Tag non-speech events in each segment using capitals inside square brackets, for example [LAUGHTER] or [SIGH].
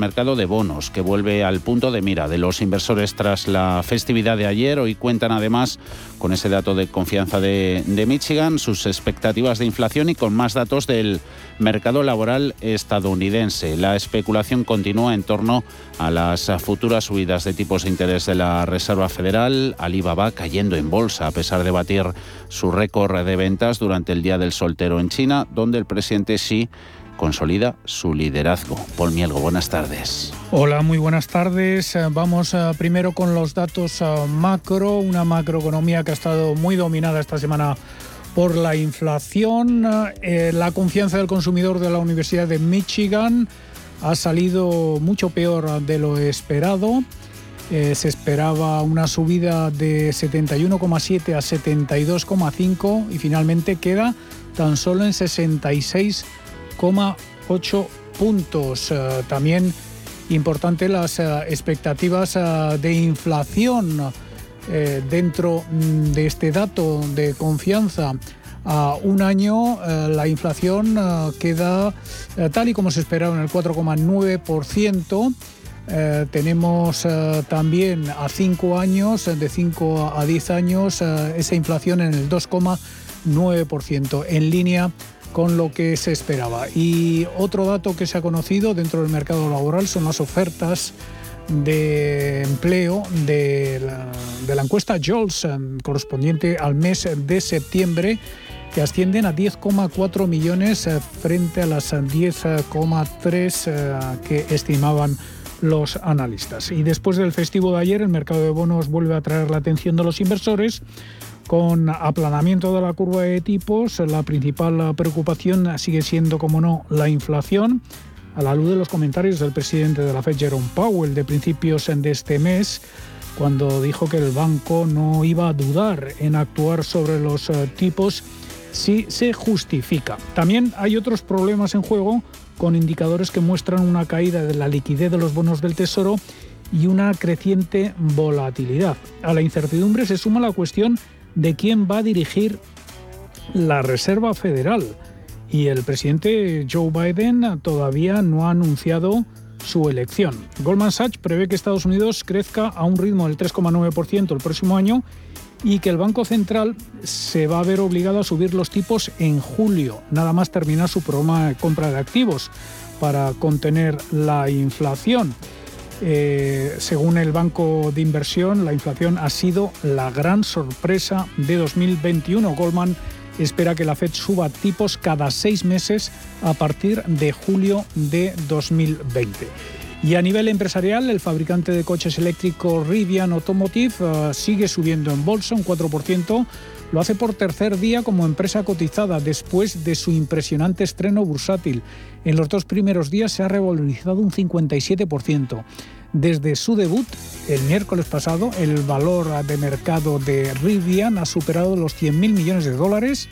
mercado de bonos que vuelve al punto de mira de los inversores tras la festividad de ayer. Hoy cuentan además con ese dato de confianza de, Michigan, sus expectativas de inflación y con más datos del mercado laboral estadounidense. La especulación continúa en torno a las futuras subidas de tipos de interés de la Reserva Federal. Alibaba cayendo en bolsa a pesar de batir su récord de ventas durante el Día del Soltero en China, donde el presidente Xi consolida su liderazgo. Paul Mielgo, buenas tardes. Hola, muy buenas tardes. Eh, vamos eh, primero con los datos eh, macro, una macroeconomía que ha estado muy dominada esta semana por la inflación. la confianza del consumidor de la Universidad de Michigan ha salido mucho peor de lo esperado. se esperaba una subida de 71,7 a 72,5 y finalmente queda tan solo en 66 ocho puntos. Eh, también importante las eh, expectativas eh, de inflación dentro mm, de este dato de confianza. A un año la inflación queda tal y como se esperaba en el 4,9%. tenemos también a cinco años, de 5 a 10 años, esa inflación en el 2,9%, en línea con lo que se esperaba. Y otro dato que se ha conocido dentro del mercado laboral son las ofertas de empleo de la, encuesta JOLS correspondiente al mes de septiembre que ascienden a 10,4 millones eh, frente a las 10,3 eh, que estimaban los analistas. Y después del festivo de ayer, el mercado de bonos vuelve a atraer la atención de los inversores con aplanamiento de la curva de tipos, la principal preocupación sigue siendo, como no, la inflación. A la luz de los comentarios del presidente de la Fed, Jerome Powell, de principios de este mes, cuando dijo que el banco no iba a dudar en actuar sobre los eh, tipos si se justifica. También hay otros problemas en juego con indicadores que muestran una caída de la liquidez de los bonos del Tesoro y una creciente volatilidad. A la incertidumbre se suma la cuestión de quién va a dirigir la Reserva Federal. Y el presidente Joe Biden todavía no ha anunciado su elección. Goldman Sachs prevé que Estados Unidos crezca a un ritmo del 3,9% el próximo año y que el Banco Central se va a ver obligado a subir los tipos en julio, nada más terminar su programa de compra de activos para contener la inflación. Eh, según el Banco de Inversión, la inflación ha sido la gran sorpresa de 2021. Goldman espera que la Fed suba tipos cada seis meses a partir de julio de 2020. Y a nivel empresarial, el fabricante de coches eléctricos Rivian Automotive eh, sigue subiendo en bolsa un 4%. Lo hace por tercer día como empresa cotizada después de su impresionante estreno bursátil. En los dos primeros días se ha revalorizado un 57%. Desde su debut, el miércoles pasado, el valor de mercado de Rivian ha superado los 100.000 millones de dólares.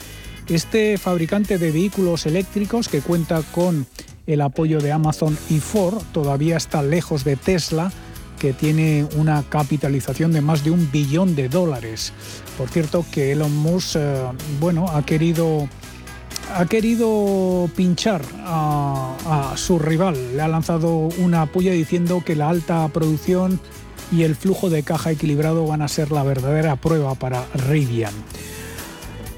Este fabricante de vehículos eléctricos que cuenta con el apoyo de Amazon y Ford todavía está lejos de Tesla, que tiene una capitalización de más de un billón de dólares. Por cierto, que Elon Musk eh, bueno, ha querido ha querido pinchar a, su rival. Le ha lanzado una puya diciendo que la alta producción y el flujo de caja equilibrado van a ser la verdadera prueba para Rivian.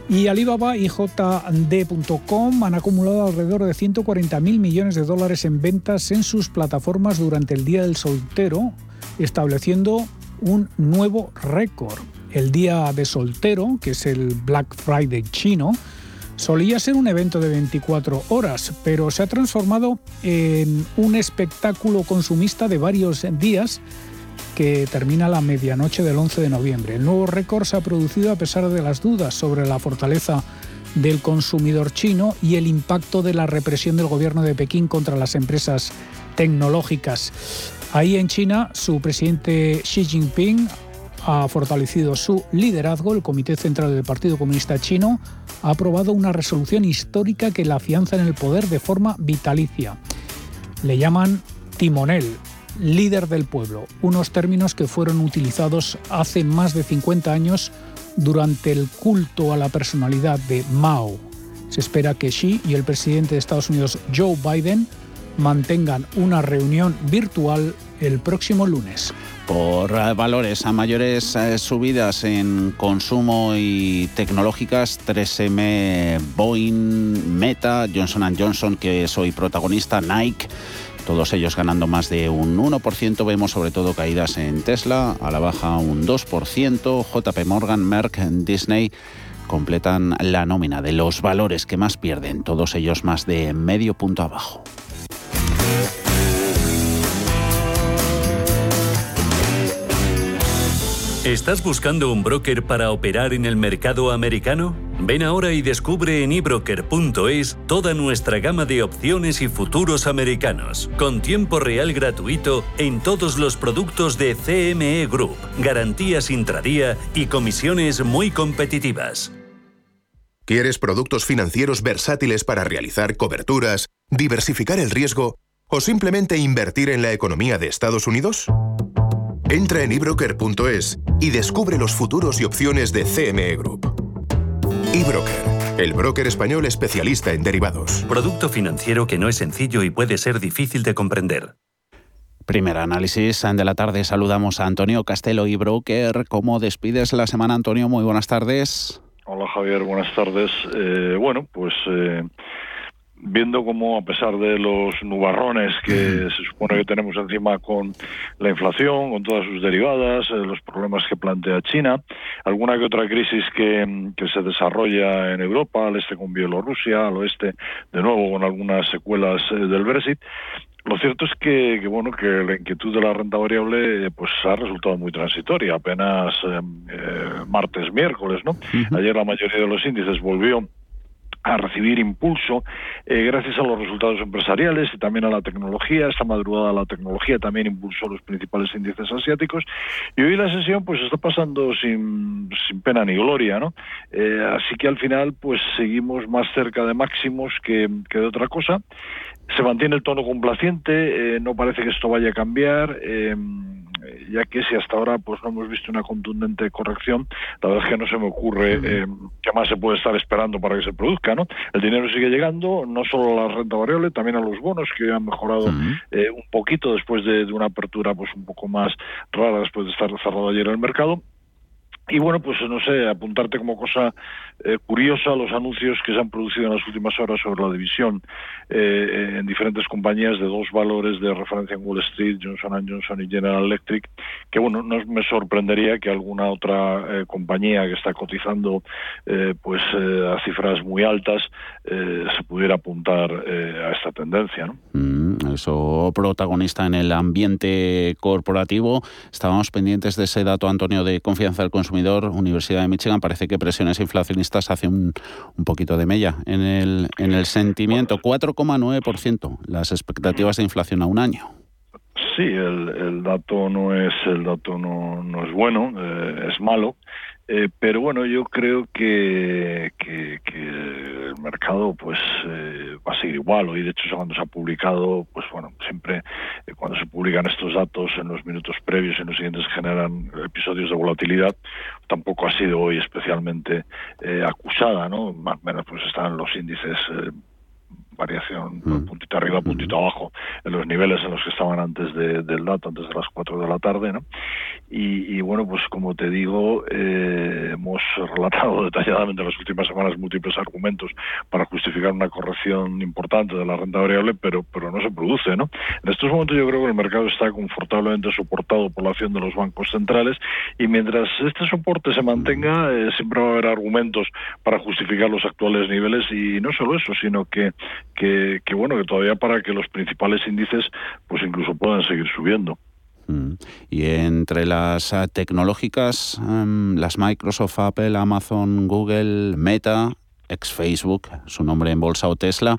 Y Alibaba y JD.com han acumulado alrededor de 140.000 millones de dólares en ventas en sus plataformas durante el Día del Soltero, estableciendo un nuevo récord. El Día de Soltero, que es el Black Friday chino, Solía ser un evento de 24 horas, pero se ha transformado en un espectáculo consumista de varios días que termina la medianoche del 11 de noviembre. El nuevo récord se ha producido a pesar de las dudas sobre la fortaleza del consumidor chino y el impacto de la represión del gobierno de Pekín contra las empresas tecnológicas. Ahí en China, su presidente Xi Jinping ha fortalecido su liderazgo. El Comité Central del Partido Comunista Chino ha aprobado una resolución histórica que la afianza en el poder de forma vitalicia. Le llaman timonel, líder del pueblo, unos términos que fueron utilizados hace más de 50 años durante el culto a la personalidad de Mao. Se espera que Xi y el presidente de Estados Unidos, Joe Biden, mantengan una reunión virtual el próximo lunes. Por eh, valores a mayores eh, subidas en consumo y tecnológicas, 3M, Boeing, Meta, Johnson Johnson, que soy protagonista, Nike todos ellos ganando más de un 1%. Vemos sobre todo caídas en Tesla, a la baja un 2%, JP Morgan, Merck, Disney completan la nómina de los valores que más pierden, todos ellos más de medio punto abajo. ¿Estás buscando un broker para operar en el mercado americano? Ven ahora y descubre en ebroker.es toda nuestra gama de opciones y futuros americanos, con tiempo real gratuito en todos los productos de CME Group, garantías intradía y comisiones muy competitivas. ¿Quieres productos financieros versátiles para realizar coberturas, diversificar el riesgo o simplemente invertir en la economía de Estados Unidos? Entra en ebroker.es y descubre los futuros y opciones de CME Group. eBroker, el broker español especialista en derivados. Producto financiero que no es sencillo y puede ser difícil de comprender. Primer análisis de la tarde. Saludamos a Antonio Castelo y Broker. ¿Cómo despides la semana, Antonio? Muy buenas tardes. Hola Javier, buenas tardes. Eh, bueno, pues eh, viendo cómo a pesar de los nubarrones que se supone que tenemos encima con la inflación, con todas sus derivadas, eh, los problemas que plantea China, alguna que otra crisis que, que, se desarrolla en Europa, al este con Bielorrusia, al oeste de nuevo con algunas secuelas eh, del Brexit, lo cierto es que, bueno que la inquietud de la renta variable eh, pues ha resultado muy transitoria, apenas martes, miércoles, ¿no? Ayer la mayoría de los índices volvió a recibir impulso eh, gracias a los resultados empresariales y también a la tecnología. Esta madrugada la tecnología también impulsó los principales índices asiáticos y hoy la sesión pues está pasando sin, sin pena ni gloria, ¿no? Eh, así que al final pues seguimos más cerca de máximos que, que de otra cosa. Se mantiene el tono complaciente, eh, no parece que esto vaya a cambiar ya que si hasta ahora pues no hemos visto una contundente corrección, la verdad es que no se me ocurre eh, qué más se puede estar esperando para que se produzca, ¿no? El dinero sigue llegando, no solo a la renta variable, también a los bonos que han mejorado eh, un poquito después de, de, una apertura pues un poco más rara después de estar cerrado ayer el mercado. Y bueno, pues no sé, apuntarte como cosa eh, curiosa los anuncios que se han producido en las últimas horas sobre la división eh, en diferentes compañías de dos valores de referencia en Wall Street, Johnson Johnson y General Electric, que bueno, no me sorprendería que alguna otra eh, compañía que está cotizando pues a cifras muy altas se pudiera apuntar a esta tendencia. ¿no? Mm, eso protagonista en el ambiente corporativo. Estábamos pendientes de ese dato, Antonio, de confianza del consumidor Universidad de Michigan, parece que presiones inflacionistas hacen un, un poquito de mella en el, en el sentimiento. 4,9% las expectativas de inflación a un año. Sí, el, el dato no es el dato no, no es bueno, eh, es malo. Eh, pero bueno, yo creo que, que, el mercado pues eh, va a seguir igual. Hoy, de hecho, cuando se ha publicado, pues bueno, siempre eh, cuando se publican estos datos en los minutos previos y en los siguientes generan episodios de volatilidad, tampoco ha sido hoy especialmente acusada, ¿no? Más o menos pues están los índices variación mm. puntito arriba, puntito abajo, en los niveles en los que estaban antes del dato, antes de las 4 de la tarde, ¿no? Y, bueno, pues como te digo, eh, hemos [LAUGHS] relatado detalladamente en las últimas semanas múltiples argumentos para justificar una corrección importante de la renta variable, pero, pero no se produce, ¿no? En estos momentos yo creo que el mercado está confortablemente soportado por la acción de los bancos centrales y mientras este soporte se mantenga, eh, siempre va a haber argumentos para justificar los actuales niveles y no solo eso, sino que que, bueno, que todavía para que los principales índices pues incluso puedan seguir subiendo. Mm. Y entre las eh, tecnológicas, em, las Microsoft, Apple, Amazon, Google, Meta, ex Facebook, su nombre en bolsa o Tesla,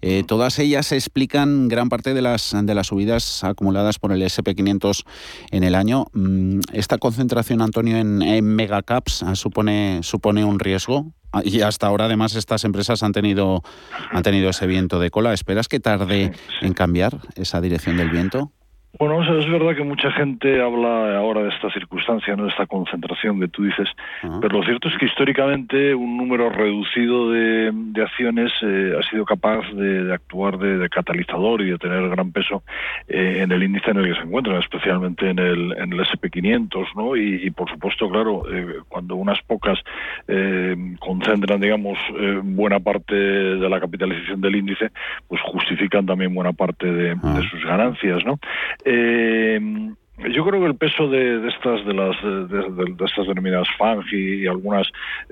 eh, todas ellas explican gran parte de las, de las subidas acumuladas por el SP500 en el año. Mm, ¿Esta concentración, Antonio, en, en megacaps eh, supone, supone un riesgo? Ah, y hasta ahora, además, estas empresas han tenido, han tenido ese viento de cola. ¿Esperas que tarde en cambiar esa dirección del viento? Bueno, es verdad que mucha gente habla ahora de esta circunstancia, ¿no? de esta concentración que tú dices, pero lo cierto es que históricamente un número reducido de, acciones eh, ha sido capaz de, actuar de, catalizador y de tener gran peso eh, en el índice en el que se encuentran, especialmente en el, en el SP500, ¿no? Y, por supuesto, claro, eh, cuando unas pocas concentran, digamos, buena parte de la capitalización del índice, pues justifican también buena parte de, de sus ganancias, ¿no? Eh, yo creo que el peso de, estas de las de, estas denominadas FANG y, algunas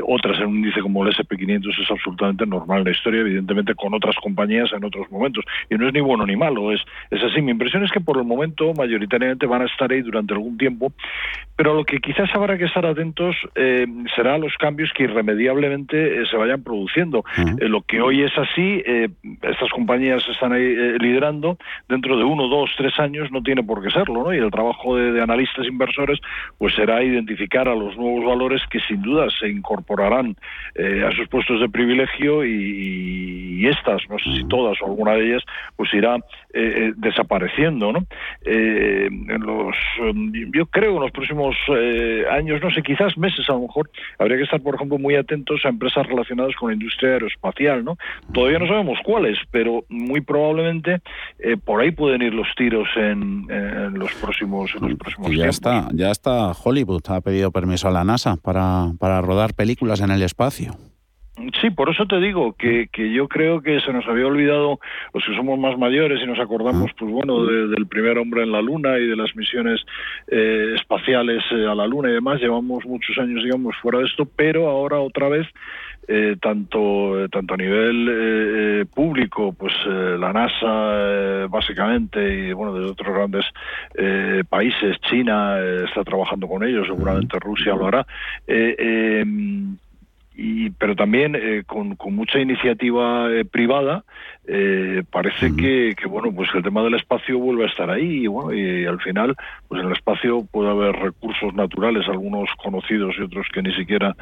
otras en un índice como el SP500 es absolutamente normal en la historia, evidentemente con otras compañías en otros momentos. Y no es ni bueno ni malo, es, es así. Mi impresión es que por el momento mayoritariamente van a estar ahí durante algún tiempo, pero lo que quizás habrá que estar atentos eh, será los cambios que irremediablemente eh, se vayan produciendo. Eh, lo que hoy es así, estas compañías están ahí liderando, dentro de uno, dos, tres años no tiene por qué serlo, ¿no? Y el trabajo de, analistas inversores pues será identificar a los nuevos valores que sin duda se incorporarán eh, a sus puestos de privilegio y, estas, no sé si todas o alguna de ellas, pues irá eh, eh, desapareciendo, ¿no? en los, yo creo en los próximos años, no sé, quizás meses a lo mejor, habría que estar, por ejemplo, muy atentos a empresas relacionadas con la industria aeroespacial, ¿no? Todavía no sabemos cuáles, pero muy probablemente por ahí pueden ir los tiros en los próximos ya está, ya está Hollywood, ha pedido permiso a la NASA para, para rodar películas en el espacio. Sí, por eso te digo que, que, yo creo que se nos había olvidado los que somos más mayores y nos acordamos, pues bueno, del primer hombre en la Luna y de las misiones eh, espaciales eh, a la Luna y demás. Llevamos muchos años, digamos, fuera de esto, pero ahora otra vez eh, tanto eh, tanto a nivel eh, público pues la NASA básicamente y bueno de otros grandes países China está trabajando con ellos seguramente Rusia lo hará y, pero también con, con, mucha iniciativa privada eh, parece que, bueno pues el tema del espacio vuelve a estar ahí y bueno y al final pues en el espacio puede haber recursos naturales algunos conocidos y otros que ni siquiera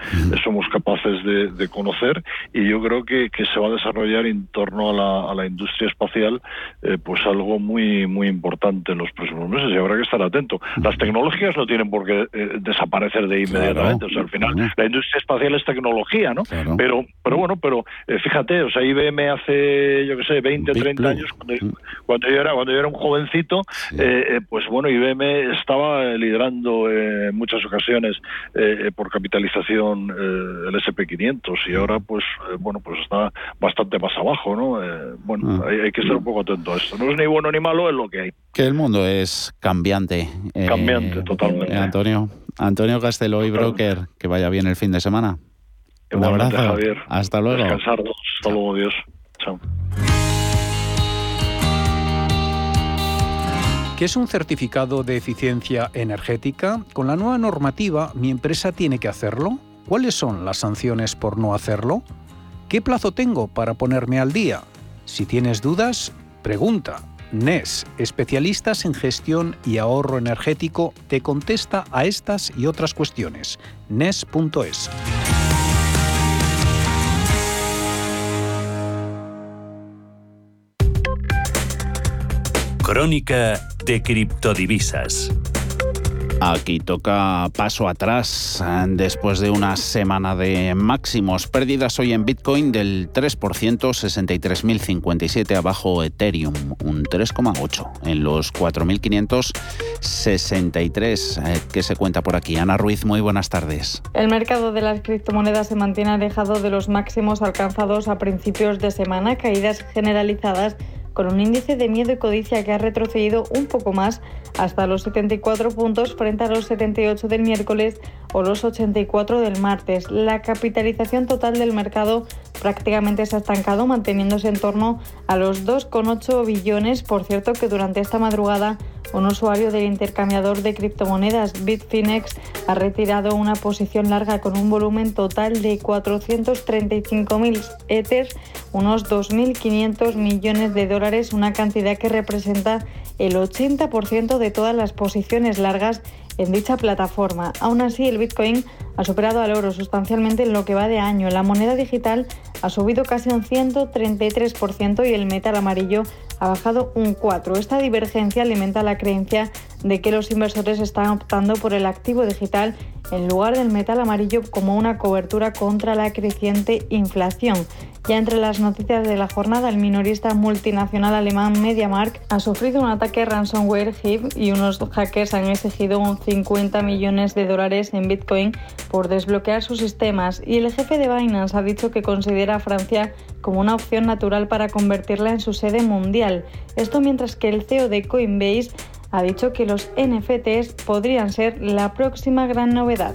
somos capaces de, conocer y yo creo que, se va a desarrollar en torno a la, industria espacial eh, pues algo muy muy importante en los próximos meses y habrá que estar atento. Las tecnologías no tienen por qué eh, desaparecer de inmediatamente o sea al final la industria espacial es tecnología no pero pero bueno pero fíjate o sea IBM hace que sé, 20, 30 años, mm. cuando, yo era cuando yo era un jovencito, eh, eh, pues bueno, IBM estaba liderando en muchas ocasiones eh, por capitalización el SP500 y ahora pues bueno, pues está bastante más abajo, ¿no? bueno, ah. hay, que estar un poco atento a esto. No es ni bueno ni malo, es lo que hay. Que el mundo es cambiante. Cambiante, totalmente. Antonio, Antonio Castelo y Broker, que vaya bien el fin de semana. Un abrazo. Javier. Hasta luego. Descansar. Hasta luego, Dios. Chao. ¿Qué es un certificado de eficiencia energética? Con la nueva normativa, ¿mi empresa tiene que hacerlo? ¿Cuáles son las sanciones por no hacerlo? ¿Qué plazo tengo para ponerme al día? Si tienes dudas, pregunta. NES, especialistas en gestión y ahorro energético, te contesta a estas y otras cuestiones. NES.es. Crónica de criptodivisas. Aquí toca paso atrás después de una semana de máximos. Pérdidas hoy en Bitcoin del 3%, 63.057 abajo Ethereum, un 3,8 en los 4.563 eh, que se cuenta por aquí. Ana Ruiz, muy buenas tardes. El mercado de las criptomonedas se mantiene alejado de los máximos alcanzados a principios de semana, caídas generalizadas con un índice de miedo y codicia que ha retrocedido un poco más hasta los 74 puntos frente a los 78 del miércoles o los 84 del martes. La capitalización total del mercado prácticamente se ha estancado, manteniéndose en torno a los 2,8 billones. Por cierto, que durante esta madrugada un usuario del intercambiador de criptomonedas Bitfinex ha retirado una posición larga con un volumen total de 435.000 Ethers, unos 2.500 millones de dólares, una cantidad que representa el 80% de todas las posiciones largas en dicha plataforma. Aún así, el Bitcoin ha superado al oro sustancialmente en lo que va de año. La moneda digital ha subido casi un 133% y el metal amarillo ha bajado un 4. Esta divergencia alimenta la creencia de que los inversores están optando por el activo digital en lugar del metal amarillo como una cobertura contra la creciente inflación. Ya entre las noticias de la jornada, el minorista multinacional alemán MediaMark ha sufrido un ataque ransomware HIV y unos hackers han exigido 50 millones de dólares en Bitcoin por desbloquear sus sistemas. Y el jefe de Binance ha dicho que considera a Francia como una opción natural para convertirla en su sede mundial. Esto mientras que el CEO de Coinbase ha dicho que los NFTs podrían ser la próxima gran novedad.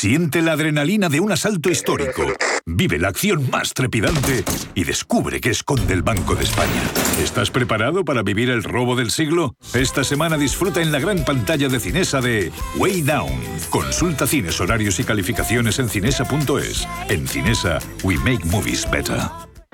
Siente la adrenalina de un asalto histórico. Vive la acción más trepidante y descubre qué esconde el Banco de España. ¿Estás preparado para vivir el robo del siglo? Esta semana disfruta en la gran pantalla de Cinesa de Way Down. Consulta cines, horarios y calificaciones en cinesa.es. En Cinesa, we make movies better.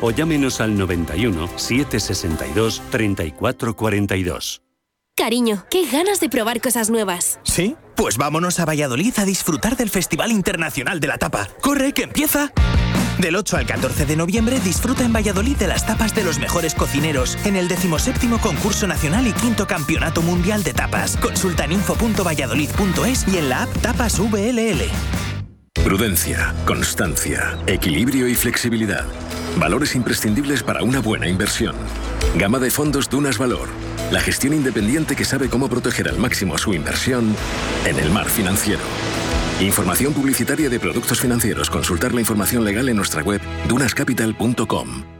o llámenos al 91 762 3442. Cariño, qué ganas de probar cosas nuevas. ¿Sí? Pues vámonos a Valladolid a disfrutar del Festival Internacional de la Tapa. ¡Corre, que empieza! Del 8 al 14 de noviembre disfruta en Valladolid de las tapas de los mejores cocineros en el 17 concurso nacional y quinto campeonato mundial de tapas. Consulta en info.valladolid.es y en la app Tapas VLL. Prudencia, constancia, equilibrio y flexibilidad. Valores imprescindibles para una buena inversión. Gama de fondos Dunas Valor. La gestión independiente que sabe cómo proteger al máximo su inversión en el mar financiero. Información publicitaria de productos financieros. Consultar la información legal en nuestra web dunascapital.com.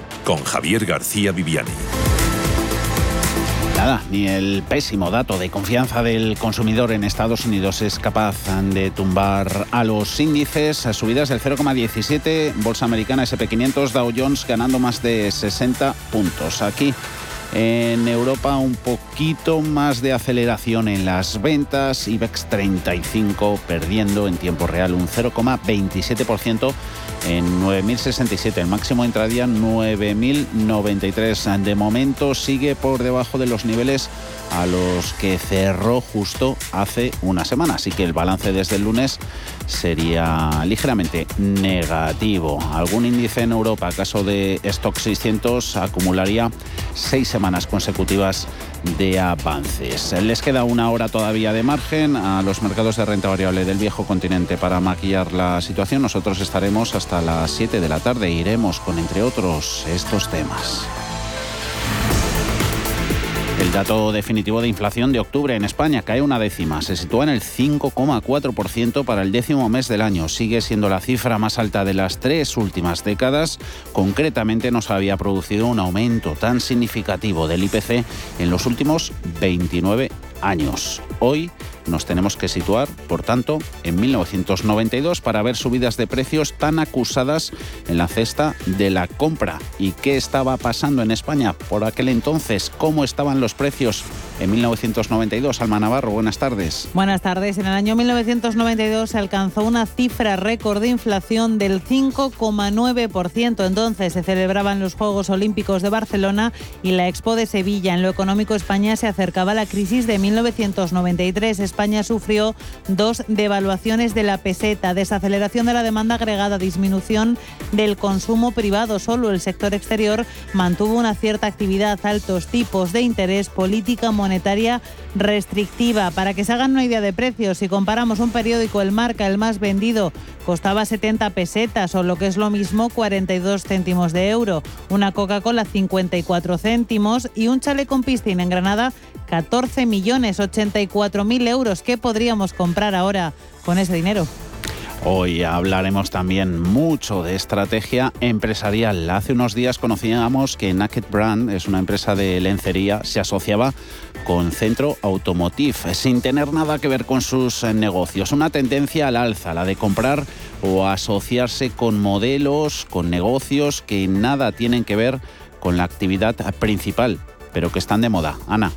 con Javier García Viviani. Nada, ni el pésimo dato de confianza del consumidor en Estados Unidos es capaz de tumbar a los índices. Subidas del 0,17, Bolsa Americana SP500, Dow Jones ganando más de 60 puntos. Aquí en Europa un poquito más de aceleración en las ventas, IBEX 35 perdiendo en tiempo real un 0,27% en 9.067, el máximo intradía 9.093. De momento sigue por debajo de los niveles a los que cerró justo hace una semana, así que el balance desde el lunes sería ligeramente negativo. Algún índice en Europa, caso de Stock 600, acumularía seis semanas consecutivas de avances. Les queda una hora todavía de margen a los mercados de renta variable del viejo continente para maquillar la situación. Nosotros estaremos hasta las 7 de la tarde. Iremos con, entre otros, estos temas. El dato definitivo de inflación de octubre en España cae una décima, se sitúa en el 5,4% para el décimo mes del año. Sigue siendo la cifra más alta de las tres últimas décadas. Concretamente no se había producido un aumento tan significativo del IPC en los últimos 29 años. Hoy nos tenemos que situar, por tanto, en 1992 para ver subidas de precios tan acusadas en la cesta de la compra. ¿Y qué estaba pasando en España por aquel entonces? ¿Cómo estaban los precios en 1992. Alma Navarro, buenas tardes. Buenas tardes. En el año 1992 se alcanzó una cifra récord de inflación del 5,9%. Entonces se celebraban los Juegos Olímpicos de Barcelona y la Expo de Sevilla. En lo económico, España se acercaba a la crisis de 1993. España sufrió dos devaluaciones de la peseta, desaceleración de la demanda agregada, disminución del consumo privado. Solo el sector exterior mantuvo una cierta actividad, altos tipos de interés, política monetaria restrictiva. Para que se hagan una idea de precios, si comparamos un periódico, el Marca, el más vendido, costaba 70 pesetas o lo que es lo mismo 42 céntimos de euro, una Coca-Cola 54 céntimos y un chale con piscina en Granada 14 millones 84 mil euros. ¿Qué podríamos comprar ahora con ese dinero? Hoy hablaremos también mucho de estrategia empresarial. Hace unos días conocíamos que Naked Brand es una empresa de lencería, se asociaba con Centro Automotive, sin tener nada que ver con sus negocios. Una tendencia al alza, la de comprar o asociarse con modelos, con negocios que nada tienen que ver con la actividad principal, pero que están de moda. Ana.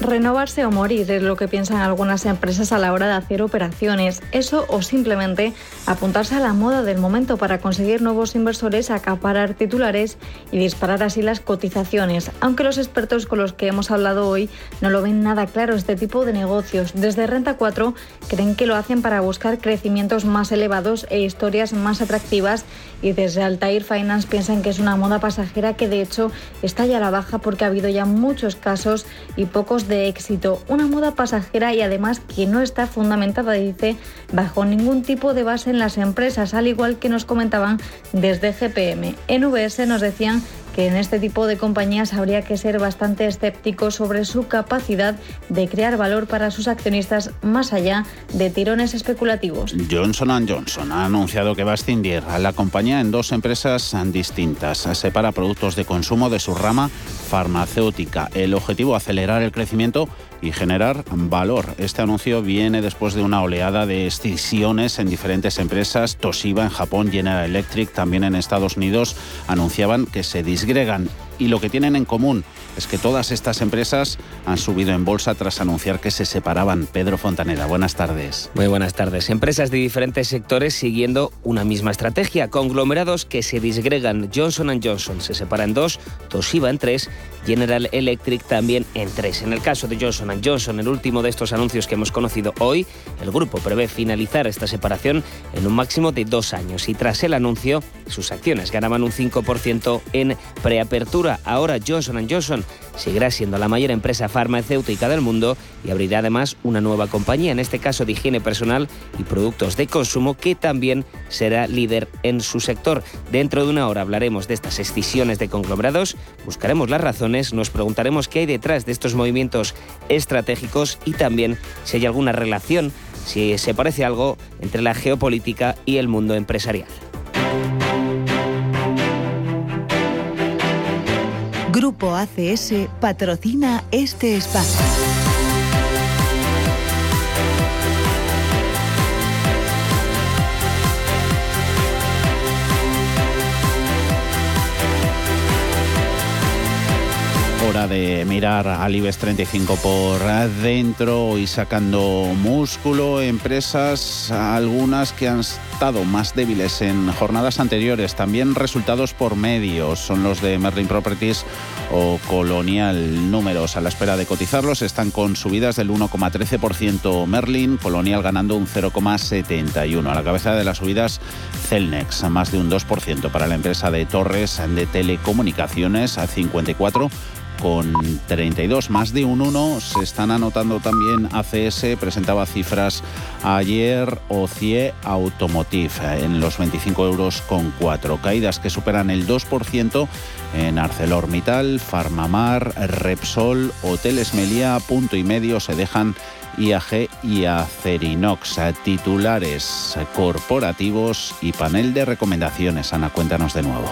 Renovarse o morir es lo que piensan algunas empresas a la hora de hacer operaciones. Eso o simplemente apuntarse a la moda del momento para conseguir nuevos inversores, acaparar titulares y disparar así las cotizaciones. Aunque los expertos con los que hemos hablado hoy no lo ven nada claro este tipo de negocios. Desde Renta 4 creen que lo hacen para buscar crecimientos más elevados e historias más atractivas y desde Altair Finance piensan que es una moda pasajera que de hecho está ya a la baja porque ha habido ya muchos casos y pocos de éxito, una moda pasajera y además que no está fundamentada, dice, bajo ningún tipo de base en las empresas, al igual que nos comentaban desde GPM. En VS nos decían que en este tipo de compañías habría que ser bastante escéptico sobre su capacidad de crear valor para sus accionistas más allá de tirones especulativos. Johnson Johnson ha anunciado que va a extinguir a la compañía en dos empresas distintas. Separa productos de consumo de su rama farmacéutica. El objetivo, acelerar el crecimiento y generar valor. Este anuncio viene después de una oleada de excisiones en diferentes empresas. Toshiba en Japón, General Electric también en Estados Unidos anunciaban que se disgregan y lo que tienen en común es que todas estas empresas han subido en bolsa tras anunciar que se separaban. Pedro Fontaneda, buenas tardes. Muy buenas tardes. Empresas de diferentes sectores siguiendo una misma estrategia. Conglomerados que se disgregan. Johnson Johnson se separa en dos, Toshiba en tres, General Electric también en tres. En el caso de Johnson Johnson, el último de estos anuncios que hemos conocido hoy, el grupo prevé finalizar esta separación en un máximo de dos años y tras el anuncio, sus acciones ganaban un 5% en preapertura. Ahora Johnson Johnson seguirá siendo la mayor empresa farmacéutica del mundo y abrirá además una nueva compañía, en este caso de higiene personal y productos de consumo, que también será líder en su sector. Dentro de una hora hablaremos de estas escisiones de conglomerados, buscaremos las razones, nos preguntaremos qué hay detrás de estos movimientos estratégicos y también si hay alguna relación, si se parece algo entre la geopolítica y el mundo empresarial. Grupo ACS patrocina este espacio. Hora de mirar al IBEX 35 por dentro y sacando músculo. Empresas, algunas que han estado más débiles en jornadas anteriores. También resultados por medios. Son los de Merlin Properties o Colonial. Números a la espera de cotizarlos están con subidas del 1,13% Merlin, Colonial ganando un 0,71%. A la cabeza de las subidas Celnex, más de un 2% para la empresa de torres de telecomunicaciones a 54 con 32, más de un 1. Se están anotando también ACS, presentaba cifras ayer, OCIE Automotive en los 25 euros con 4. Caídas que superan el 2% en ArcelorMittal, Farmamar, Repsol, Hoteles Melia, Punto y Medio se dejan IAG y Acerinox, titulares corporativos y panel de recomendaciones. Ana, cuéntanos de nuevo.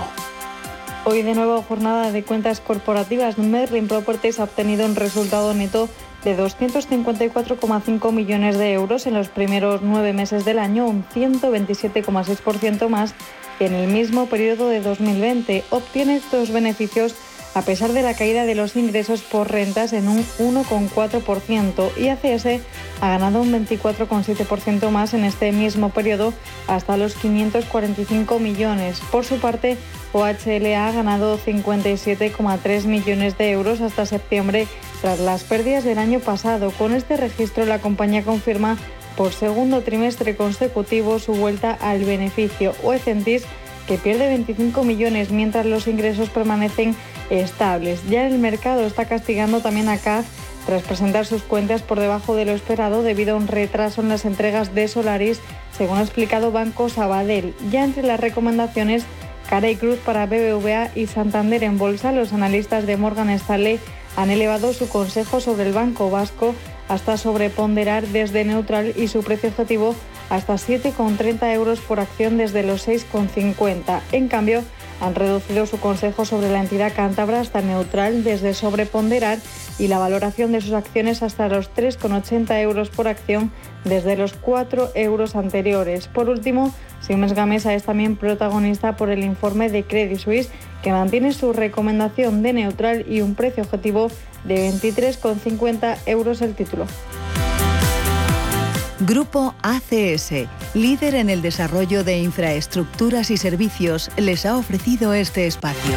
Hoy de nuevo jornada de cuentas corporativas. Merlin Properties ha obtenido un resultado neto de 254,5 millones de euros en los primeros nueve meses del año, un 127,6% más que en el mismo periodo de 2020. Obtiene estos beneficios a pesar de la caída de los ingresos por rentas en un 1,4% y ACS ha ganado un 24,7% más en este mismo periodo hasta los 545 millones. Por su parte, OHL ha ganado 57,3 millones de euros hasta septiembre tras las pérdidas del año pasado. Con este registro la compañía confirma por segundo trimestre consecutivo su vuelta al beneficio. Oecentis que pierde 25 millones mientras los ingresos permanecen estables. Ya el mercado está castigando también a CAF tras presentar sus cuentas por debajo de lo esperado debido a un retraso en las entregas de Solaris, según ha explicado Banco Sabadell. Ya entre las recomendaciones, Cara y Cruz para BBVA y Santander en bolsa, los analistas de Morgan Stanley han elevado su consejo sobre el Banco Vasco hasta sobreponderar desde neutral y su precio objetivo hasta 7,30 euros por acción desde los 6,50. En cambio, han reducido su consejo sobre la entidad cántabra hasta neutral desde sobreponderar y la valoración de sus acciones hasta los 3,80 euros por acción desde los 4 euros anteriores. Por último, Siemens Gamesa es también protagonista por el informe de Credit Suisse que mantiene su recomendación de neutral y un precio objetivo de 23,50 euros el título. Grupo ACS, líder en el desarrollo de infraestructuras y servicios, les ha ofrecido este espacio.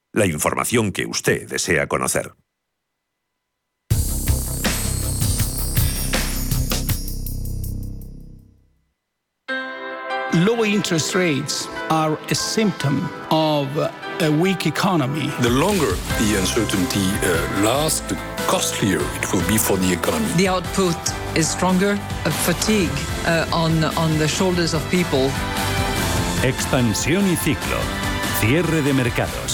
La información que usted desea conocer. Low interest rates are a symptom of a weak economy. The longer the uncertainty uh, lasts, the costlier it will be for the economy. The output is stronger, a fatigue uh, on, on the shoulders of people. Expansión y ciclo. Cierre de mercados.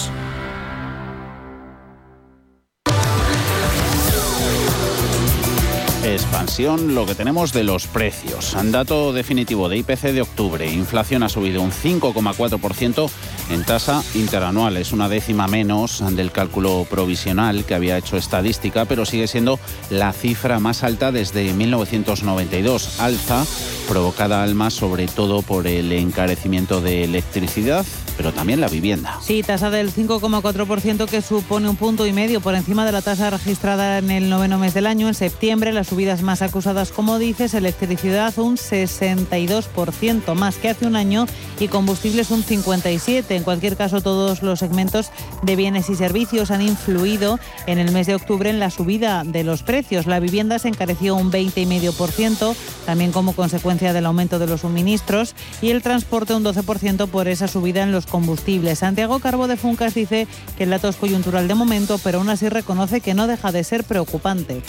Expansión, lo que tenemos de los precios. Dato definitivo de IPC de octubre. Inflación ha subido un 5,4% en tasa interanual. Es una décima menos del cálculo provisional que había hecho estadística, pero sigue siendo la cifra más alta desde 1992. Alza provocada al más sobre todo por el encarecimiento de electricidad pero también la vivienda. Sí, tasa del 5,4% que supone un punto y medio por encima de la tasa registrada en el noveno mes del año. En septiembre, las subidas más acusadas, como dices, electricidad un 62% más que hace un año y combustibles un 57%. En cualquier caso, todos los segmentos de bienes y servicios han influido en el mes de octubre en la subida de los precios. La vivienda se encareció un 20,5%, también como consecuencia del aumento de los suministros, y el transporte un 12% por esa subida en los combustibles. Santiago Carbo de Funcas dice que el dato es coyuntural de momento, pero aún así reconoce que no deja de ser preocupante.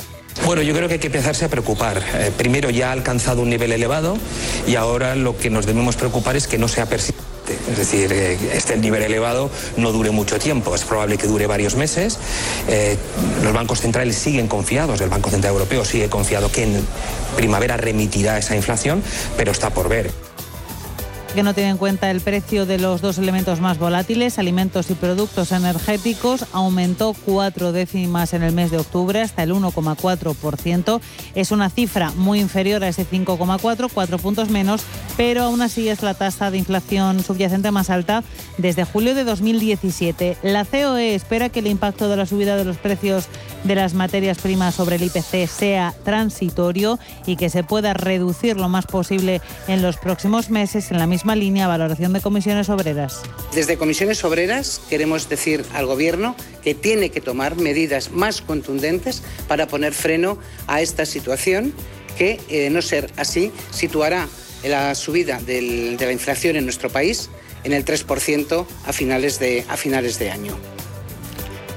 Bueno, yo creo que hay que empezarse a preocupar. Eh, primero ya ha alcanzado un nivel elevado y ahora lo que nos debemos preocupar es que no sea persistente. Es decir, eh, este nivel elevado no dure mucho tiempo, es probable que dure varios meses. Eh, los bancos centrales siguen confiados, el Banco Central Europeo sigue confiado que en primavera remitirá esa inflación, pero está por ver que no tiene en cuenta el precio de los dos elementos más volátiles, alimentos y productos energéticos, aumentó cuatro décimas en el mes de octubre hasta el 1,4%. Es una cifra muy inferior a ese 5,4, cuatro puntos menos, pero aún así es la tasa de inflación subyacente más alta desde julio de 2017. La COE espera que el impacto de la subida de los precios de las materias primas sobre el IPC sea transitorio y que se pueda reducir lo más posible en los próximos meses en la misma línea valoración de comisiones obreras. Desde comisiones obreras queremos decir al Gobierno que tiene que tomar medidas más contundentes para poner freno a esta situación que, de no ser así, situará la subida de la inflación en nuestro país en el 3% a finales de, a finales de año.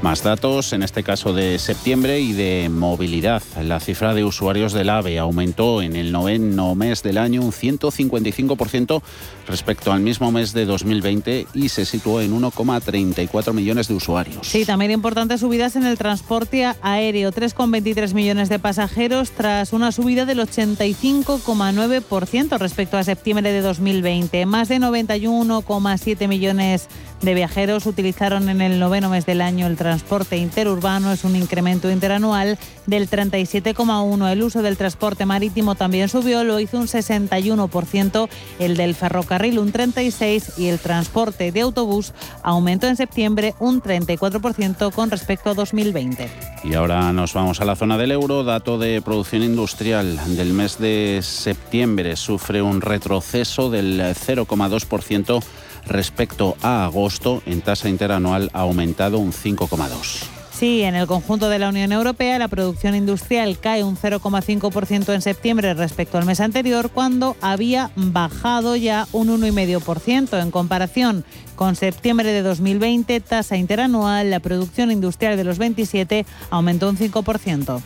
Más datos, en este caso de septiembre y de movilidad. La cifra de usuarios del AVE aumentó en el noveno mes del año un 155% respecto al mismo mes de 2020 y se situó en 1,34 millones de usuarios. Sí, también importantes subidas en el transporte aéreo, 3,23 millones de pasajeros tras una subida del 85,9% respecto a septiembre de 2020. Más de 91,7 millones de viajeros utilizaron en el noveno mes del año el transporte interurbano. Es un incremento interanual del 37,1. El uso del transporte marítimo también subió, lo hizo un 61%, el del ferrocarril un 36% y el transporte de autobús aumentó en septiembre un 34% con respecto a 2020. Y ahora nos vamos a la zona del euro. Dato de producción industrial del mes de septiembre sufre un retroceso del 0,2% respecto a agosto en tasa interanual ha aumentado un 5,2. Sí, en el conjunto de la Unión Europea la producción industrial cae un 0,5% en septiembre respecto al mes anterior, cuando había bajado ya un 1,5%. En comparación con septiembre de 2020, tasa interanual, la producción industrial de los 27 aumentó un 5%.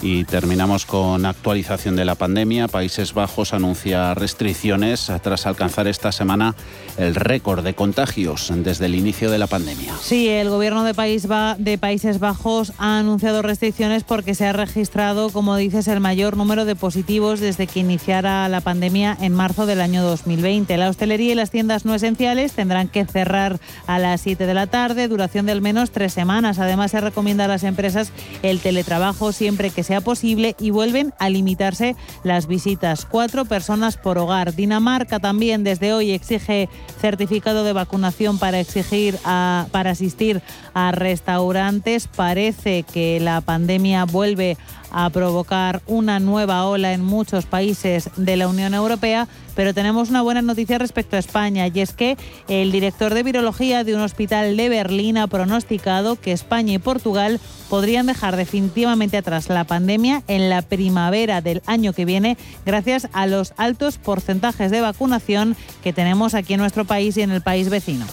Y terminamos con actualización de la pandemia. Países Bajos anuncia restricciones tras alcanzar esta semana el récord de contagios desde el inicio de la pandemia. Sí, el gobierno de, País de Países Bajos ha anunciado restricciones porque se ha registrado, como dices, el mayor número de positivos desde que iniciara la pandemia en marzo del año 2020. La hostelería y las tiendas no esenciales tendrán que cerrar a las 7 de la tarde, duración de al menos tres semanas. Además, se recomienda a las empresas el teletrabajo siempre que sea posible y vuelven a limitarse las visitas. Cuatro personas por hogar. Dinamarca también desde hoy exige certificado de vacunación para exigir para asistir a restaurantes. Parece que la pandemia vuelve a provocar una nueva ola en muchos países de la Unión Europea, pero tenemos una buena noticia respecto a España y es que el director de virología de un hospital de Berlín ha pronosticado que España y Portugal podrían dejar definitivamente atrás la pandemia en la primavera del año que viene gracias a los altos porcentajes de vacunación que tenemos aquí en nuestro país y en el país vecino.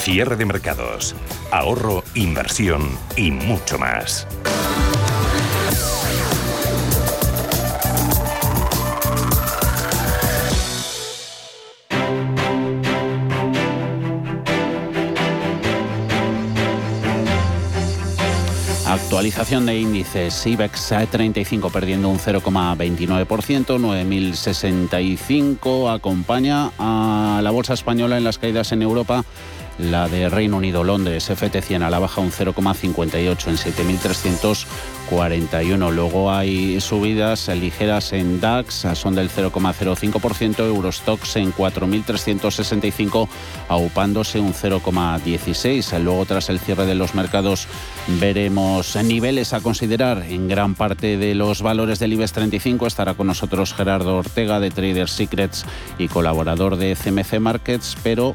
Cierre de mercados, ahorro, inversión y mucho más. Actualización de índices. IBEX 35 perdiendo un 0,29%, 9.065. Acompaña a la bolsa española en las caídas en Europa la de Reino Unido, Londres, FT100 a la baja un 0,58 en 7.341. Luego hay subidas ligeras en DAX, son del 0,05%, Eurostox en 4.365, aupándose un 0,16. Luego tras el cierre de los mercados veremos niveles a considerar en gran parte de los valores del IBEX 35. Estará con nosotros Gerardo Ortega de Trader Secrets y colaborador de CMC Markets, pero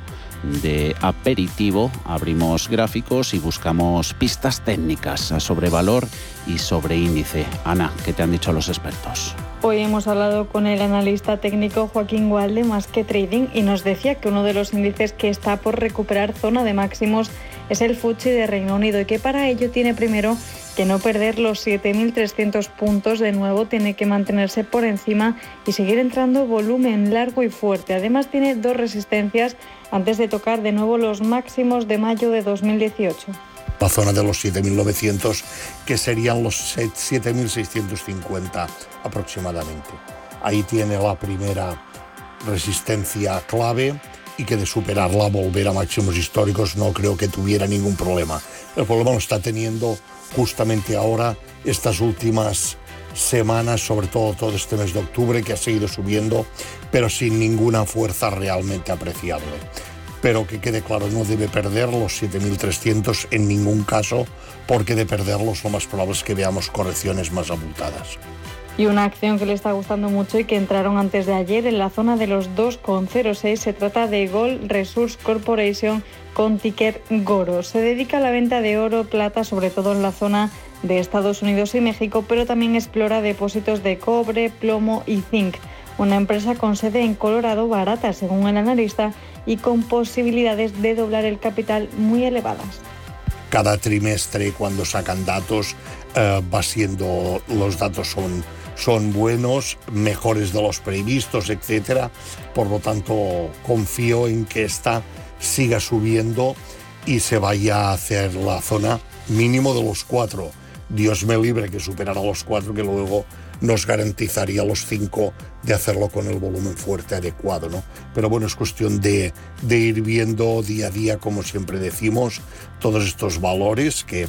de aperitivo abrimos gráficos y buscamos pistas técnicas sobre valor y sobre índice. Ana, ¿qué te han dicho los expertos? Hoy hemos hablado con el analista técnico Joaquín Gualde más que trading y nos decía que uno de los índices que está por recuperar zona de máximos es el Fuji de Reino Unido y que para ello tiene primero que no perder los 7.300 puntos de nuevo, tiene que mantenerse por encima y seguir entrando volumen largo y fuerte. Además tiene dos resistencias antes de tocar de nuevo los máximos de mayo de 2018. La zona de los 7.900, que serían los 7.650 aproximadamente. Ahí tiene la primera resistencia clave y que de superarla volver a máximos históricos no creo que tuviera ningún problema. El problema lo está teniendo justamente ahora, estas últimas semanas, sobre todo todo este mes de octubre, que ha seguido subiendo, pero sin ninguna fuerza realmente apreciable. Pero que quede claro, no debe perder los 7.300 en ningún caso, porque de perderlos lo más probable es que veamos correcciones más abultadas. Y una acción que le está gustando mucho y que entraron antes de ayer en la zona de los 2,06 se trata de Gold Resource Corporation con ticker Goro. Se dedica a la venta de oro, plata, sobre todo en la zona de Estados Unidos y México, pero también explora depósitos de cobre, plomo y zinc. Una empresa con sede en Colorado barata, según el analista, y con posibilidades de doblar el capital muy elevadas. Cada trimestre cuando sacan datos eh, va siendo los datos son son buenos, mejores de los previstos, etc. Por lo tanto, confío en que esta siga subiendo y se vaya a hacer la zona mínimo de los cuatro. Dios me libre que superara los cuatro, que luego nos garantizaría los cinco de hacerlo con el volumen fuerte adecuado, ¿no? Pero bueno, es cuestión de, de ir viendo día a día, como siempre decimos, todos estos valores que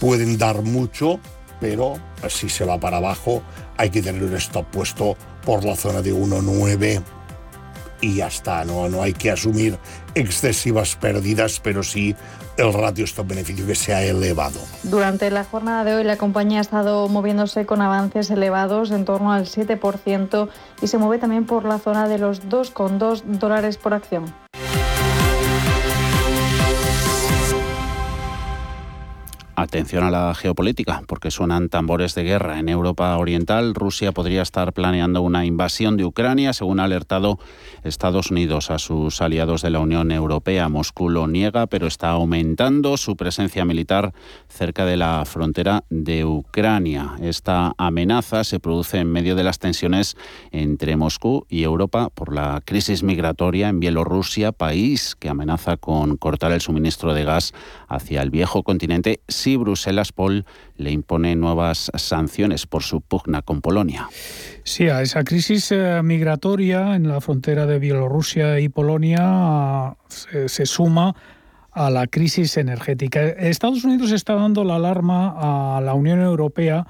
pueden dar mucho, pero si se va para abajo hay que tener un stop puesto por la zona de 1.9 y ya está, ¿no? no hay que asumir excesivas pérdidas, pero sí el ratio stop-beneficio que se ha elevado. Durante la jornada de hoy la compañía ha estado moviéndose con avances elevados en torno al 7% y se mueve también por la zona de los 2,2 dólares por acción. Atención a la geopolítica, porque suenan tambores de guerra. En Europa Oriental, Rusia podría estar planeando una invasión de Ucrania, según ha alertado Estados Unidos a sus aliados de la Unión Europea. Moscú lo niega, pero está aumentando su presencia militar cerca de la frontera de Ucrania. Esta amenaza se produce en medio de las tensiones entre Moscú y Europa por la crisis migratoria en Bielorrusia, país que amenaza con cortar el suministro de gas hacia el viejo continente si Bruselas, Paul, le impone nuevas sanciones por su pugna con Polonia. Sí, a esa crisis eh, migratoria en la frontera de Bielorrusia y Polonia se, suma a la crisis energética. Estados Unidos está dando la alarma a la Unión Europea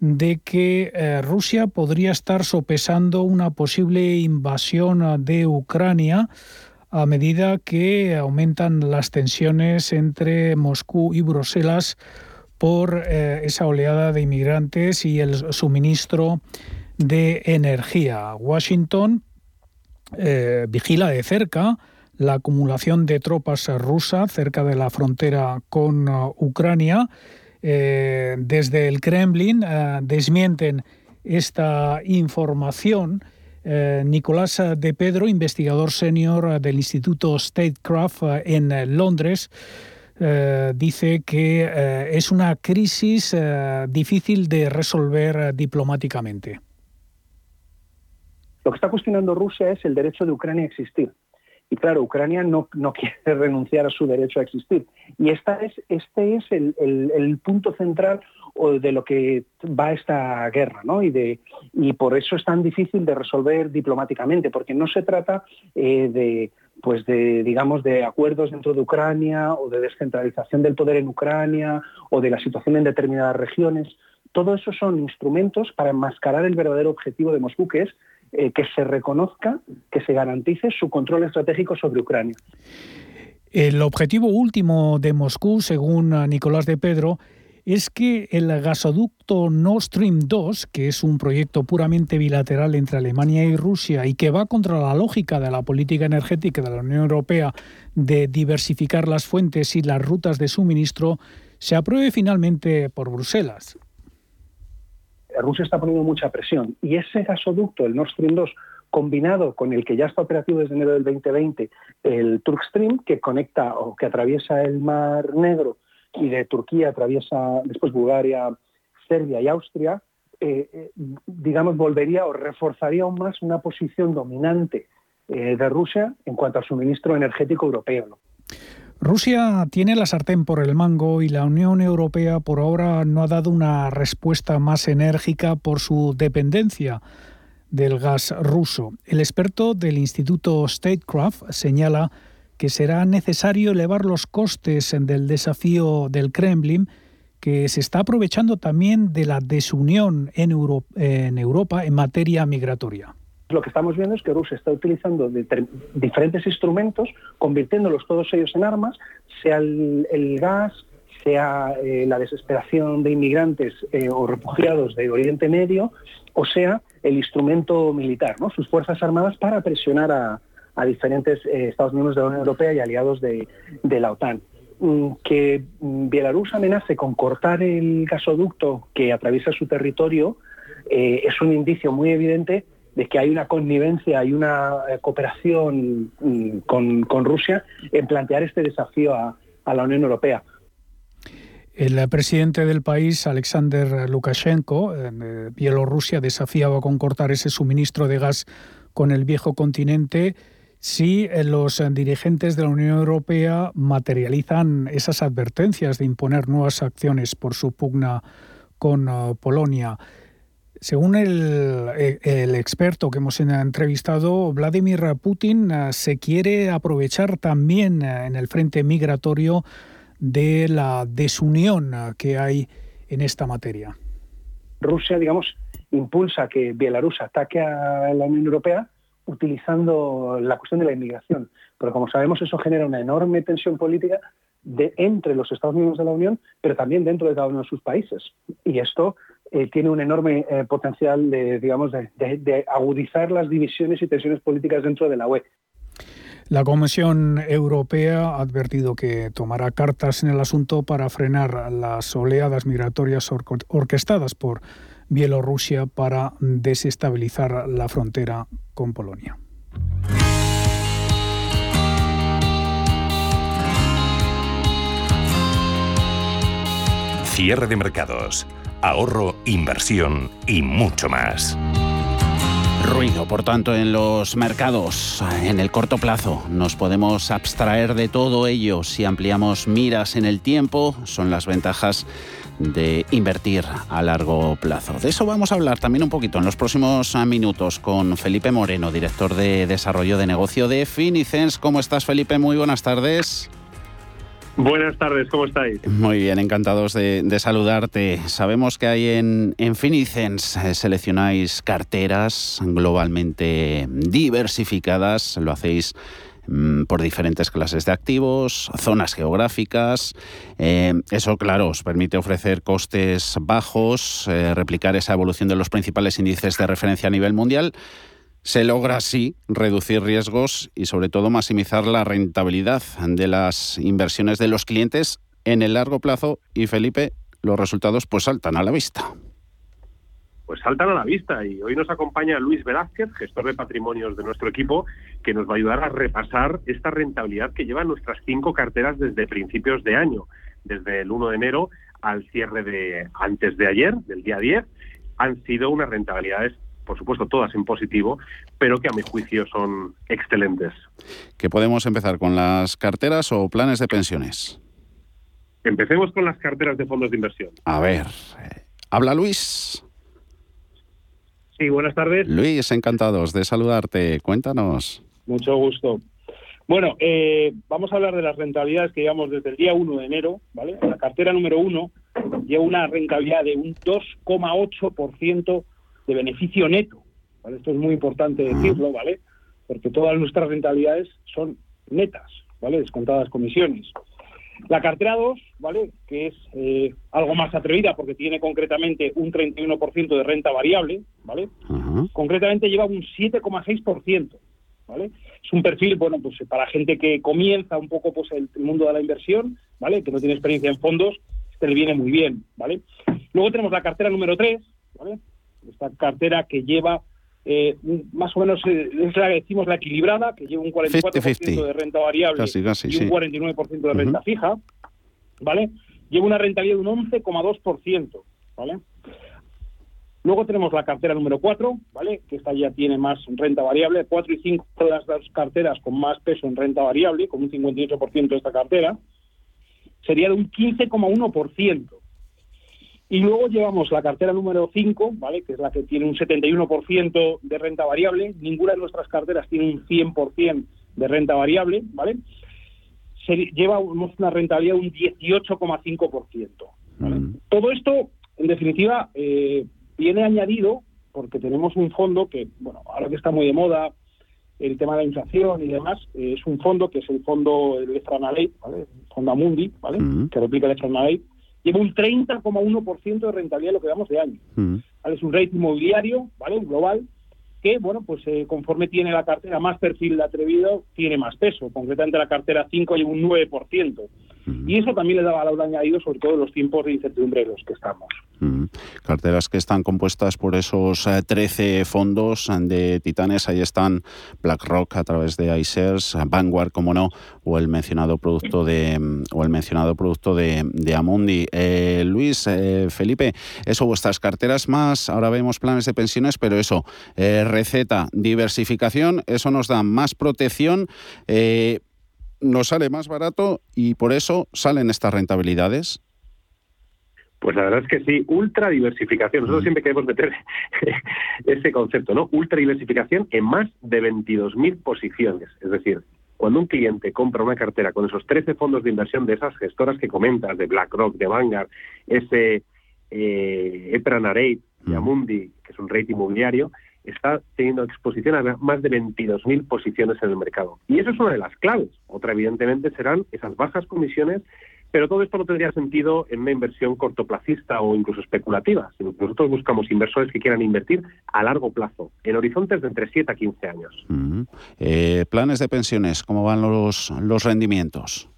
de que eh, Rusia podría estar sopesando una posible invasión de Ucrania a medida que aumentan las tensiones entre Moscú y Bruselas por eh, esa oleada de inmigrantes y el suministro de energía. Washington eh, vigila de cerca la acumulación de tropas rusas cerca de la frontera con uh, Ucrania. Eh, desde el Kremlin desmienten esta información eh, Nicolás de Pedro, investigador senior del Instituto Statecraft eh, en eh, Londres, dice que es una crisis difícil de resolver diplomáticamente. Lo que está cuestionando Rusia es el derecho de Ucrania a existir. Y claro, Ucrania no, no [LAUGHS] quiere renunciar a su derecho a existir. Y esta es, este es el, el punto central de lo que va esta guerra, ¿no? Y, de, y por eso es tan difícil de resolver diplomáticamente, porque no se trata eh, de, pues de, digamos, de acuerdos dentro de Ucrania o de descentralización del poder en Ucrania o de la situación en determinadas regiones. Todo eso son instrumentos para enmascarar el verdadero objetivo de Moscú, que es eh, que se reconozca, que se garantice su control estratégico sobre Ucrania. El objetivo último de Moscú, según Nicolás de Pedro, es que el gasoducto Nord Stream 2, que es un proyecto puramente bilateral entre Alemania y Rusia y que va contra la lógica de la política energética de la Unión Europea de diversificar las fuentes y las rutas de suministro, se apruebe finalmente por Bruselas. Rusia está poniendo mucha presión y ese gasoducto, el Nord Stream 2, combinado con el que ya está operativo desde enero del 2020, el Turkstream, que conecta o que atraviesa el Mar Negro y de Turquía atraviesa después Bulgaria, Serbia y Austria, eh, eh, digamos, volvería o reforzaría aún más una posición dominante eh, de Rusia en cuanto al suministro energético europeo. Rusia tiene la sartén por el mango y la Unión Europea por ahora no ha dado una respuesta más enérgica por su dependencia del gas ruso. El experto del Instituto Statecraft señala que será necesario elevar los costes del desafío del Kremlin, que se está aprovechando también de la desunión en, Europa en materia migratoria. Lo que estamos viendo es que Rusia está utilizando diferentes instrumentos, convirtiéndolos todos ellos en armas, sea el, gas, sea eh, la desesperación de inmigrantes eh, o refugiados de Oriente Medio, o sea el instrumento militar, ¿no? sus fuerzas armadas para presionar a, diferentes eh, Estados miembros de la Unión Europea y aliados de, la OTAN. Mm, que Bielorrusia amenace con cortar el gasoducto que atraviesa su territorio es un indicio muy evidente de que hay una connivencia y una eh, cooperación mm, con, Rusia en plantear este desafío a, a la Unión Europea. El presidente del país, Alexander Lukashenko, en Bielorrusia, desafiaba con cortar ese suministro de gas con el viejo continente si eh, los eh, dirigentes de la Unión Europea materializan esas advertencias de imponer nuevas acciones por su pugna con eh, Polonia. Según el, experto que hemos entrevistado, Vladimir Putin se quiere aprovechar también en el frente migratorio de la desunión que hay en esta materia. Rusia, digamos, impulsa que Bielorrusia ataque a la Unión Europea utilizando la cuestión de la inmigración. Pero como sabemos, eso genera una enorme tensión política de, entre los Estados miembros de la Unión, pero también dentro de cada uno de sus países. Y esto eh, tiene un enorme eh, potencial de, digamos, de, agudizar las divisiones y tensiones políticas dentro de la UE. La Comisión Europea ha advertido que tomará cartas en el asunto para frenar las oleadas migratorias orquestadas por Bielorrusia para desestabilizar la frontera con Polonia. Cierre de mercados, ahorro, inversión y mucho más. Ruido, por tanto, en los mercados. En el corto plazo nos podemos abstraer de todo ello si ampliamos miras en el tiempo. Son las ventajas de invertir a largo plazo. De eso vamos a hablar también un poquito en los próximos minutos con Felipe Moreno, director de desarrollo de negocio de Finicens. ¿Cómo estás, Felipe? Muy buenas tardes. Buenas tardes, ¿cómo estáis? Muy bien, encantados de, saludarte. Sabemos que hay en, en eh, seleccionáis carteras globalmente diversificadas, lo hacéis Mm, por diferentes clases de activos, zonas geográficas. Eh, eso, claro, os permite ofrecer costes bajos, eh, replicar esa evolución de los principales índices de referencia a nivel mundial. Se logra así reducir riesgos y sobre todo maximizar la rentabilidad de las inversiones de los clientes en el largo plazo. Y Felipe, los resultados pues saltan a la vista. Pues saltan a la vista. Y hoy nos acompaña Luis Velázquez, gestor de patrimonios de nuestro equipo, que nos va a ayudar a repasar esta rentabilidad que llevan nuestras cinco carteras desde principios de año, desde el 1 de enero al cierre de antes de ayer, del día 10, han sido unas rentabilidades por supuesto todas en positivo, pero que a mi juicio son excelentes. ¿Que podemos empezar con las carteras o planes de pensiones? Empecemos con las carteras de fondos de inversión. A ver, habla Luis. Sí, buenas tardes. Luis, encantados de saludarte. Cuéntanos. Mucho gusto. Bueno, eh, vamos a hablar de las rentabilidades que llevamos desde el día 1 de enero, ¿vale? La cartera número 1 lleva una rentabilidad de un 2,8% de beneficio neto. ¿vale? Esto es muy importante decirlo, ¿vale? Porque todas nuestras rentabilidades son netas, ¿vale? Descontadas comisiones. La cartera 2, ¿vale? Que es eh, algo más atrevida porque tiene concretamente un 31% de renta variable, ¿vale? Concretamente lleva un 7,6%, ¿vale? Es un perfil, bueno, pues para gente que comienza un poco pues el, mundo de la inversión, ¿vale? Que no tiene experiencia en fondos, este le viene muy bien, ¿vale? Luego tenemos la cartera número 3, ¿vale? Esta cartera que lleva eh, más o menos eh, es la que decimos la equilibrada, que lleva un 44% de renta variable y un 49% de renta fija, ¿vale? Lleva una rentabilidad de un 11,2%, ¿vale? Luego tenemos la cartera número 4, ¿vale? Que esta ya tiene más renta variable, 4 y 5 son las dos carteras con más peso en renta variable, con un 58% de esta cartera, sería de un 15,1%. Y luego llevamos la cartera número 5, ¿vale? que es la que tiene un 71% de renta variable. Ninguna de nuestras carteras tiene un 100% de renta variable. ¿vale? Se lleva una rentabilidad de un 18,5%. ¿vale? Todo esto, en definitiva, eh, viene añadido porque tenemos un fondo que, bueno, ahora que está muy de moda el tema de la inflación y demás, eh, es un fondo que es el fondo el ¿vale? Fondo Amundi, ¿vale? Que replica el Electronalate lleva un 30,1% de rentabilidad en lo que damos de año. Mm. Es un rate inmobiliario, ¿vale? Un global, que, bueno, pues eh, conforme tiene la cartera más perfil de atrevido, tiene más peso. Concretamente la cartera 5 lleva un 9%. Y eso también le da valor añadido, sobre todo en los tiempos de incertidumbre en los que estamos. Carteras que están compuestas por esos 13 eh, fondos de titanes. Ahí están BlackRock a través de iShares, Vanguard, como no, o el mencionado producto de o el mencionado producto de, Amundi. Eh, Luis, eh, Felipe, eso, vuestras carteras más, ahora vemos planes de pensiones, pero eso, receta, diversificación, eso nos da más protección nos sale más barato y por eso salen estas rentabilidades. Pues la verdad es que sí, ultra diversificación. Nosotros siempre queremos meter [LAUGHS] ese concepto, ¿no? Ultra diversificación en más de 22.000 posiciones. Es decir, cuando un cliente compra una cartera con esos 13 fondos de inversión de esas gestoras que comentas, de BlackRock, de Vanguard, ese eh, EPRA Nareit, de Amundi, que es un rate inmobiliario, está teniendo exposición a más de 22.000 posiciones en el mercado. Y eso es una de las claves. Otra, evidentemente, serán esas bajas comisiones, pero todo esto no tendría sentido en una inversión cortoplacista o incluso especulativa, sino que nosotros buscamos inversores que quieran invertir a largo plazo, en horizontes de entre 7 a 15 años. Eh, planes de pensiones, ¿cómo van los, los rendimientos?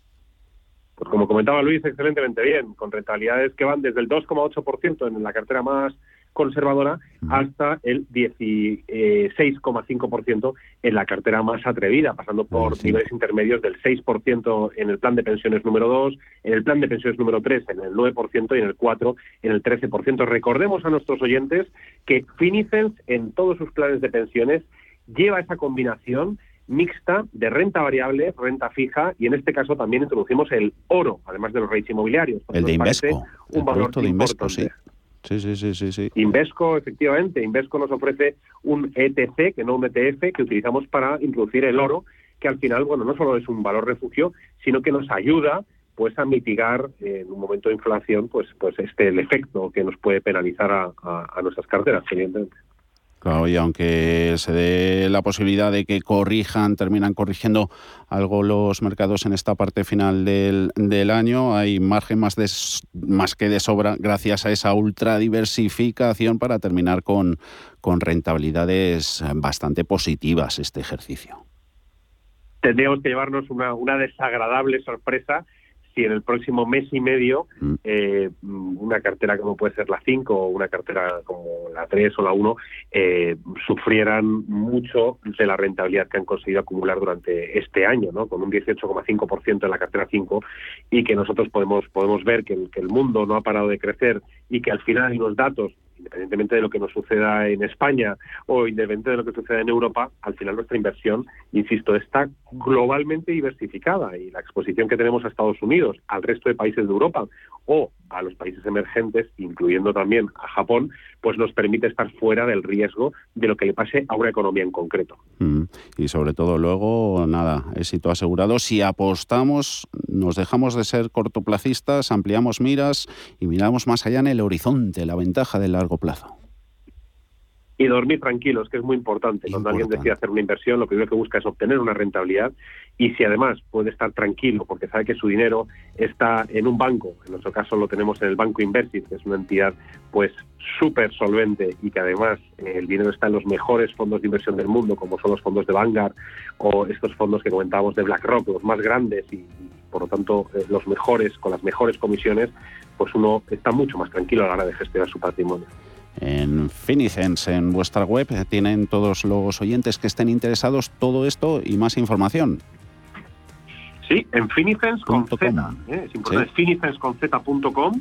Pues como comentaba Luis, excelentemente bien, con rentabilidades que van desde el 2,8% en la cartera más conservadora hasta el 16,5% en la cartera más atrevida, pasando por niveles intermedios del 6% en el plan de pensiones número 2, en el plan de pensiones número 3 en el 9% y en el 4 en el 13%. Recordemos a nuestros oyentes que Finicens en todos sus planes de pensiones lleva esa combinación mixta de renta variable, renta fija y en este caso también introducimos el oro, además de los rates inmobiliarios. El de Invesco, un valor de Invesco, sí. Sí, sí, sí, sí, Invesco, efectivamente, Invesco nos ofrece un ETC, que no un ETF, que utilizamos para introducir el oro, que al final, bueno, no solo es un valor refugio, sino que nos ayuda pues a mitigar en un momento de inflación pues pues este el efecto que nos puede penalizar a, a nuestras carteras, evidentemente. Claro, y aunque se dé la posibilidad de que corrijan, terminan corrigiendo algo los mercados en esta parte final del, del año, hay margen más, que de sobra gracias a esa ultra diversificación para terminar con, con rentabilidades bastante positivas este ejercicio. Tendríamos que llevarnos una, una desagradable sorpresa si en el próximo mes y medio mm. eh, una cartera como puede ser la 5 o una cartera como la 3 o la 1 eh, sufrieran mucho de la rentabilidad que han conseguido acumular durante este año, ¿no? con un 18,5% en la cartera 5 y que nosotros podemos, podemos ver que el, que el mundo no ha parado de crecer y que al final hay unos datos independientemente de lo que nos suceda en España o independientemente de lo que suceda en Europa, al final nuestra inversión, insisto, está globalmente diversificada y la exposición que tenemos a Estados Unidos, al resto de países de Europa o a los países emergentes, incluyendo también a Japón, pues nos permite estar fuera del riesgo de lo que le pase a una economía en concreto. Mm. Y sobre todo luego, nada, éxito asegurado. Si apostamos, nos dejamos de ser cortoplacistas, ampliamos miras y miramos más allá en el horizonte, la ventaja del largo plazo y dormir tranquilos, que es muy importante. Cuando alguien decide hacer una inversión, lo primero que busca es obtener una rentabilidad y si además puede estar tranquilo porque sabe que su dinero está en un banco, en nuestro caso lo tenemos en el Banco Inversit, que es una entidad pues súper solvente y que además eh, el dinero está en los mejores fondos de inversión del mundo, como son los fondos de Vanguard o estos fondos que comentábamos de BlackRock, los más grandes y, por lo tanto eh, los mejores, con las mejores comisiones, pues uno está mucho más tranquilo a la hora de gestionar su patrimonio en Finicens, en vuestra web. Tienen todos los oyentes que estén interesados todo esto y más información. Sí, en Finicens con Z. ¿eh? Es importante, finicensconz.com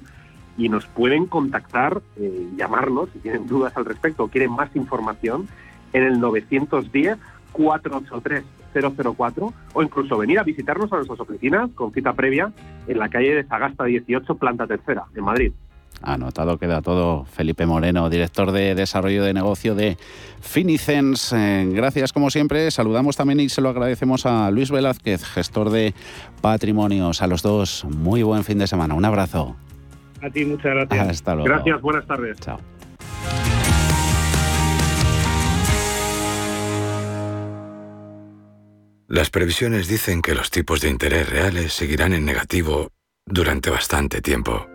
y nos pueden contactar, eh, llamarnos si tienen dudas al respecto o quieren más información en el 910 483 004 o incluso venir a visitarnos a nuestras oficinas con cita previa en la calle de Sagasta 18, planta tercera, en Madrid. Anotado queda todo. Felipe Moreno, director de desarrollo de negocio de Finicens. Eh, gracias como siempre. Saludamos también y se lo agradecemos a Luis Velázquez, gestor de patrimonios. A los dos, muy buen fin de semana. Un abrazo. A ti, muchas gracias. Hasta luego. Gracias, buenas tardes. Chao. Las previsiones dicen que los tipos de interés reales seguirán en negativo durante bastante tiempo.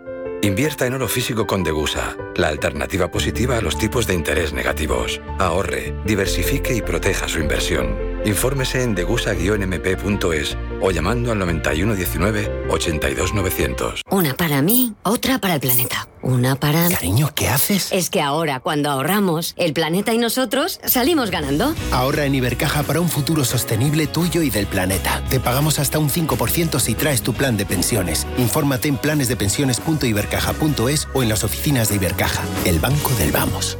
Invierta en oro físico con Degusa, la alternativa positiva a los tipos de interés negativos. Ahorre, diversifique y proteja su inversión. Infórmese en degusa-mp.es o llamando al 9119 82900. Una para mí, otra para el planeta. Una para... Cariño, ¿qué haces? Es que ahora, cuando ahorramos, el planeta y nosotros salimos ganando. Ahorra en Ibercaja para un futuro sostenible tuyo y del planeta. Te pagamos hasta un 5% si traes tu plan de pensiones. Infórmate en planesdepensiones.ibercaja.es o en las oficinas de Ibercaja, el banco del vamos.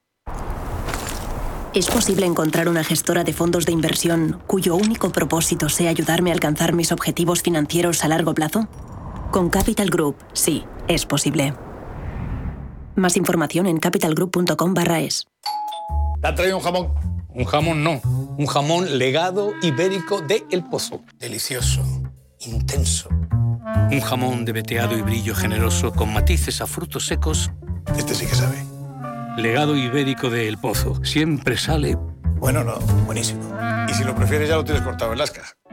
¿Es posible encontrar una gestora de fondos de inversión cuyo único propósito sea ayudarme a alcanzar mis objetivos financieros a largo plazo? Con Capital Group, sí, es posible. Más información en capitalgroup.com barra es. ¿Te ha traído un jamón? Un jamón no, un jamón legado ibérico de El Pozo. Delicioso, intenso. Un jamón de veteado y brillo generoso con matices a frutos secos. Este sí que sabe. Legado ibérico de El Pozo. Siempre sale. Bueno, no, buenísimo. Y si lo prefieres, ya lo tienes cortado en Lasca.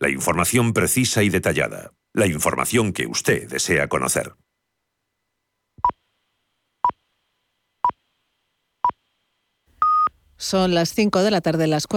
la información precisa y detallada. La información que usted desea conocer. Son las 5 de la tarde, las 4.